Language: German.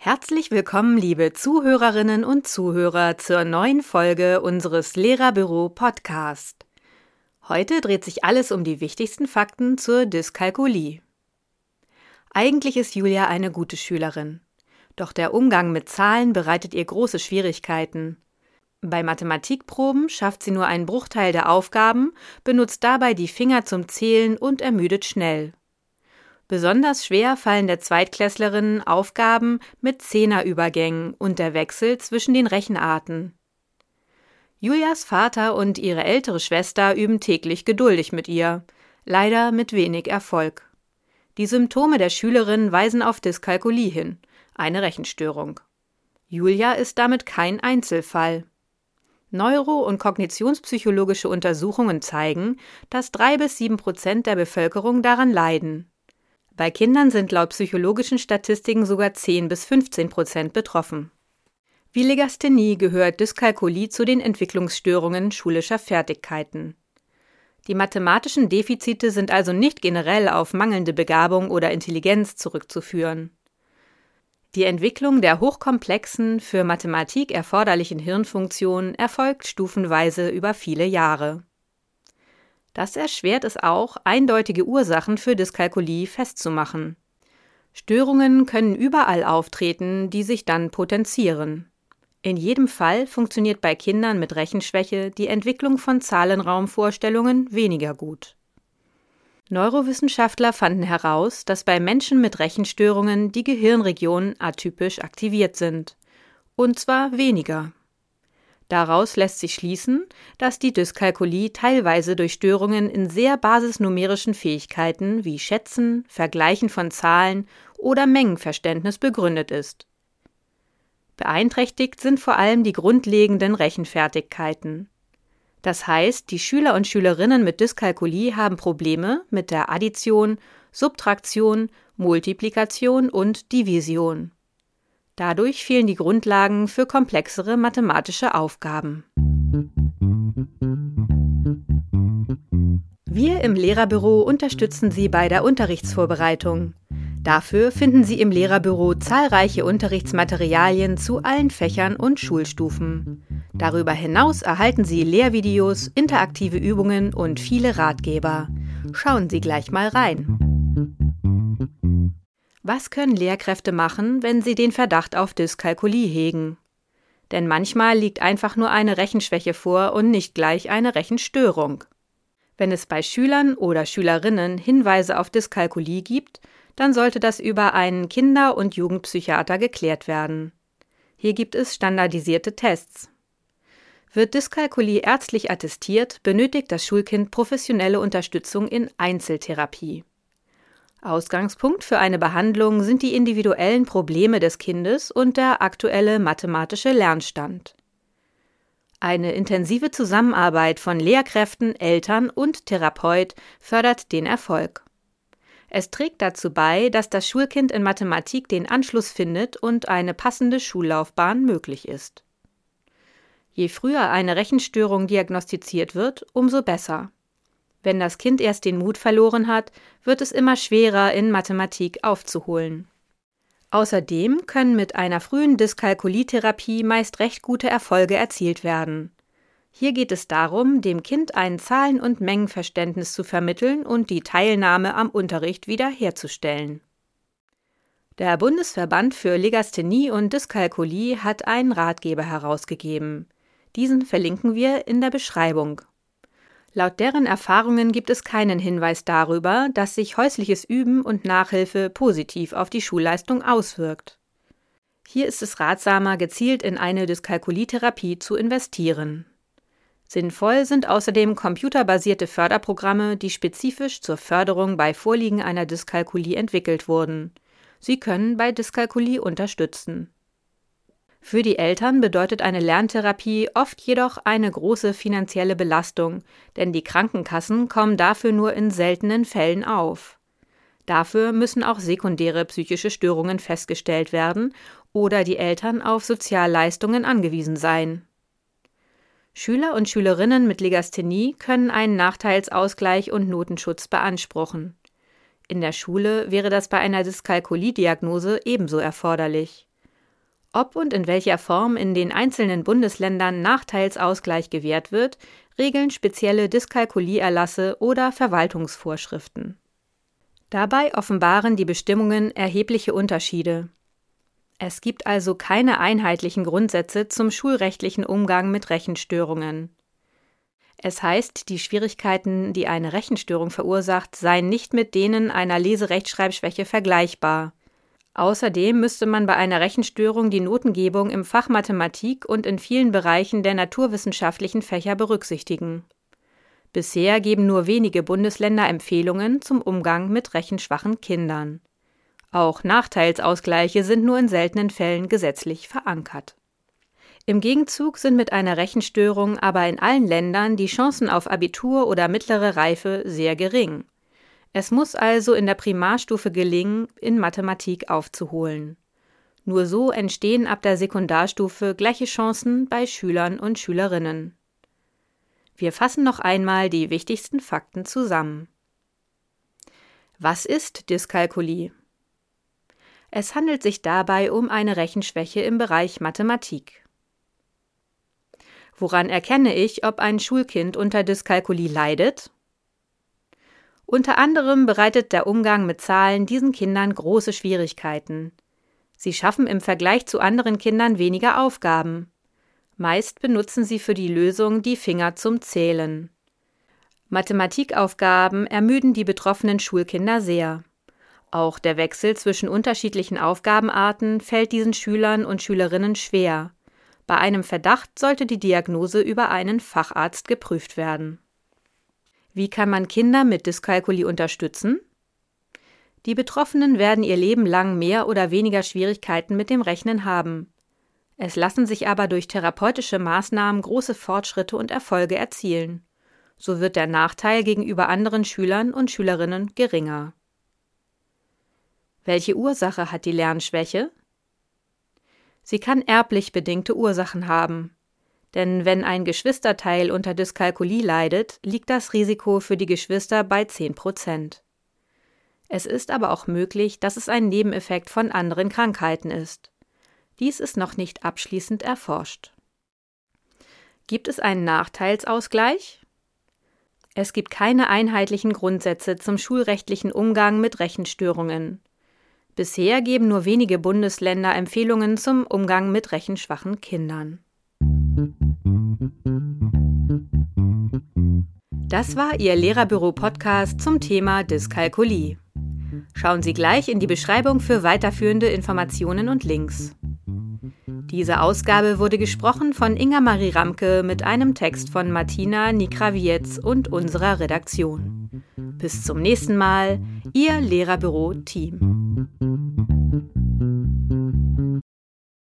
Herzlich willkommen, liebe Zuhörerinnen und Zuhörer, zur neuen Folge unseres Lehrerbüro Podcast. Heute dreht sich alles um die wichtigsten Fakten zur Dyskalkulie. Eigentlich ist Julia eine gute Schülerin. Doch der Umgang mit Zahlen bereitet ihr große Schwierigkeiten. Bei Mathematikproben schafft sie nur einen Bruchteil der Aufgaben, benutzt dabei die Finger zum Zählen und ermüdet schnell. Besonders schwer fallen der Zweitklässlerinnen Aufgaben mit Zehnerübergängen und der Wechsel zwischen den Rechenarten. Julias Vater und ihre ältere Schwester üben täglich geduldig mit ihr, leider mit wenig Erfolg. Die Symptome der Schülerin weisen auf Dyskalkulie hin, eine Rechenstörung. Julia ist damit kein Einzelfall. Neuro- und kognitionspsychologische Untersuchungen zeigen, dass drei bis sieben Prozent der Bevölkerung daran leiden. Bei Kindern sind laut psychologischen Statistiken sogar 10 bis 15 Prozent betroffen. Wie Legasthenie gehört Dyskalkulie zu den Entwicklungsstörungen schulischer Fertigkeiten. Die mathematischen Defizite sind also nicht generell auf mangelnde Begabung oder Intelligenz zurückzuführen. Die Entwicklung der hochkomplexen, für Mathematik erforderlichen Hirnfunktionen erfolgt stufenweise über viele Jahre. Das erschwert es auch, eindeutige Ursachen für Dyskalkulie festzumachen. Störungen können überall auftreten, die sich dann potenzieren. In jedem Fall funktioniert bei Kindern mit Rechenschwäche die Entwicklung von Zahlenraumvorstellungen weniger gut. Neurowissenschaftler fanden heraus, dass bei Menschen mit Rechenstörungen die Gehirnregionen atypisch aktiviert sind. Und zwar weniger. Daraus lässt sich schließen, dass die Dyskalkulie teilweise durch Störungen in sehr basisnumerischen Fähigkeiten wie Schätzen, Vergleichen von Zahlen oder Mengenverständnis begründet ist. Beeinträchtigt sind vor allem die grundlegenden Rechenfertigkeiten. Das heißt, die Schüler und Schülerinnen mit Dyskalkulie haben Probleme mit der Addition, Subtraktion, Multiplikation und Division. Dadurch fehlen die Grundlagen für komplexere mathematische Aufgaben. Wir im Lehrerbüro unterstützen Sie bei der Unterrichtsvorbereitung. Dafür finden Sie im Lehrerbüro zahlreiche Unterrichtsmaterialien zu allen Fächern und Schulstufen. Darüber hinaus erhalten Sie Lehrvideos, interaktive Übungen und viele Ratgeber. Schauen Sie gleich mal rein. Was können Lehrkräfte machen, wenn sie den Verdacht auf Dyskalkulie hegen? Denn manchmal liegt einfach nur eine Rechenschwäche vor und nicht gleich eine Rechenstörung. Wenn es bei Schülern oder Schülerinnen Hinweise auf Dyskalkulie gibt, dann sollte das über einen Kinder- und Jugendpsychiater geklärt werden. Hier gibt es standardisierte Tests. Wird Dyskalkulie ärztlich attestiert, benötigt das Schulkind professionelle Unterstützung in Einzeltherapie. Ausgangspunkt für eine Behandlung sind die individuellen Probleme des Kindes und der aktuelle mathematische Lernstand. Eine intensive Zusammenarbeit von Lehrkräften, Eltern und Therapeut fördert den Erfolg. Es trägt dazu bei, dass das Schulkind in Mathematik den Anschluss findet und eine passende Schullaufbahn möglich ist. Je früher eine Rechenstörung diagnostiziert wird, umso besser. Wenn das Kind erst den Mut verloren hat, wird es immer schwerer, in Mathematik aufzuholen. Außerdem können mit einer frühen Dyskalkulietherapie meist recht gute Erfolge erzielt werden. Hier geht es darum, dem Kind ein Zahlen- und Mengenverständnis zu vermitteln und die Teilnahme am Unterricht wiederherzustellen. Der Bundesverband für Legasthenie und Dyskalkulie hat einen Ratgeber herausgegeben. Diesen verlinken wir in der Beschreibung. Laut deren Erfahrungen gibt es keinen Hinweis darüber, dass sich häusliches Üben und Nachhilfe positiv auf die Schulleistung auswirkt. Hier ist es ratsamer, gezielt in eine Dyskalkulietherapie zu investieren. Sinnvoll sind außerdem computerbasierte Förderprogramme, die spezifisch zur Förderung bei Vorliegen einer Dyskalkulie entwickelt wurden. Sie können bei Dyskalkulie unterstützen. Für die Eltern bedeutet eine Lerntherapie oft jedoch eine große finanzielle Belastung, denn die Krankenkassen kommen dafür nur in seltenen Fällen auf. Dafür müssen auch sekundäre psychische Störungen festgestellt werden oder die Eltern auf Sozialleistungen angewiesen sein. Schüler und Schülerinnen mit Legasthenie können einen Nachteilsausgleich und Notenschutz beanspruchen. In der Schule wäre das bei einer Dyskalkulie-Diagnose ebenso erforderlich. Ob und in welcher Form in den einzelnen Bundesländern Nachteilsausgleich gewährt wird, regeln spezielle Dyskalkulierlasse oder Verwaltungsvorschriften. Dabei offenbaren die Bestimmungen erhebliche Unterschiede. Es gibt also keine einheitlichen Grundsätze zum schulrechtlichen Umgang mit Rechenstörungen. Es heißt, die Schwierigkeiten, die eine Rechenstörung verursacht, seien nicht mit denen einer Leserechtschreibschwäche vergleichbar. Außerdem müsste man bei einer Rechenstörung die Notengebung im Fach Mathematik und in vielen Bereichen der naturwissenschaftlichen Fächer berücksichtigen. Bisher geben nur wenige Bundesländer Empfehlungen zum Umgang mit rechenschwachen Kindern. Auch Nachteilsausgleiche sind nur in seltenen Fällen gesetzlich verankert. Im Gegenzug sind mit einer Rechenstörung aber in allen Ländern die Chancen auf Abitur oder mittlere Reife sehr gering. Es muss also in der Primarstufe gelingen, in Mathematik aufzuholen. Nur so entstehen ab der Sekundarstufe gleiche Chancen bei Schülern und Schülerinnen. Wir fassen noch einmal die wichtigsten Fakten zusammen. Was ist Dyskalkulie? Es handelt sich dabei um eine Rechenschwäche im Bereich Mathematik. Woran erkenne ich, ob ein Schulkind unter Dyskalkulie leidet? Unter anderem bereitet der Umgang mit Zahlen diesen Kindern große Schwierigkeiten. Sie schaffen im Vergleich zu anderen Kindern weniger Aufgaben. Meist benutzen sie für die Lösung die Finger zum Zählen. Mathematikaufgaben ermüden die betroffenen Schulkinder sehr. Auch der Wechsel zwischen unterschiedlichen Aufgabenarten fällt diesen Schülern und Schülerinnen schwer. Bei einem Verdacht sollte die Diagnose über einen Facharzt geprüft werden. Wie kann man Kinder mit Dyskalkulie unterstützen? Die Betroffenen werden ihr Leben lang mehr oder weniger Schwierigkeiten mit dem Rechnen haben. Es lassen sich aber durch therapeutische Maßnahmen große Fortschritte und Erfolge erzielen. So wird der Nachteil gegenüber anderen Schülern und Schülerinnen geringer. Welche Ursache hat die Lernschwäche? Sie kann erblich bedingte Ursachen haben. Denn wenn ein Geschwisterteil unter Dyskalkulie leidet, liegt das Risiko für die Geschwister bei 10 Prozent. Es ist aber auch möglich, dass es ein Nebeneffekt von anderen Krankheiten ist. Dies ist noch nicht abschließend erforscht. Gibt es einen Nachteilsausgleich? Es gibt keine einheitlichen Grundsätze zum schulrechtlichen Umgang mit Rechenstörungen. Bisher geben nur wenige Bundesländer Empfehlungen zum Umgang mit rechenschwachen Kindern. Das war Ihr Lehrerbüro-Podcast zum Thema Dyskalkulie. Schauen Sie gleich in die Beschreibung für weiterführende Informationen und Links. Diese Ausgabe wurde gesprochen von Inga Marie Ramke mit einem Text von Martina Nikrawietz und unserer Redaktion. Bis zum nächsten Mal, Ihr Lehrerbüro-Team.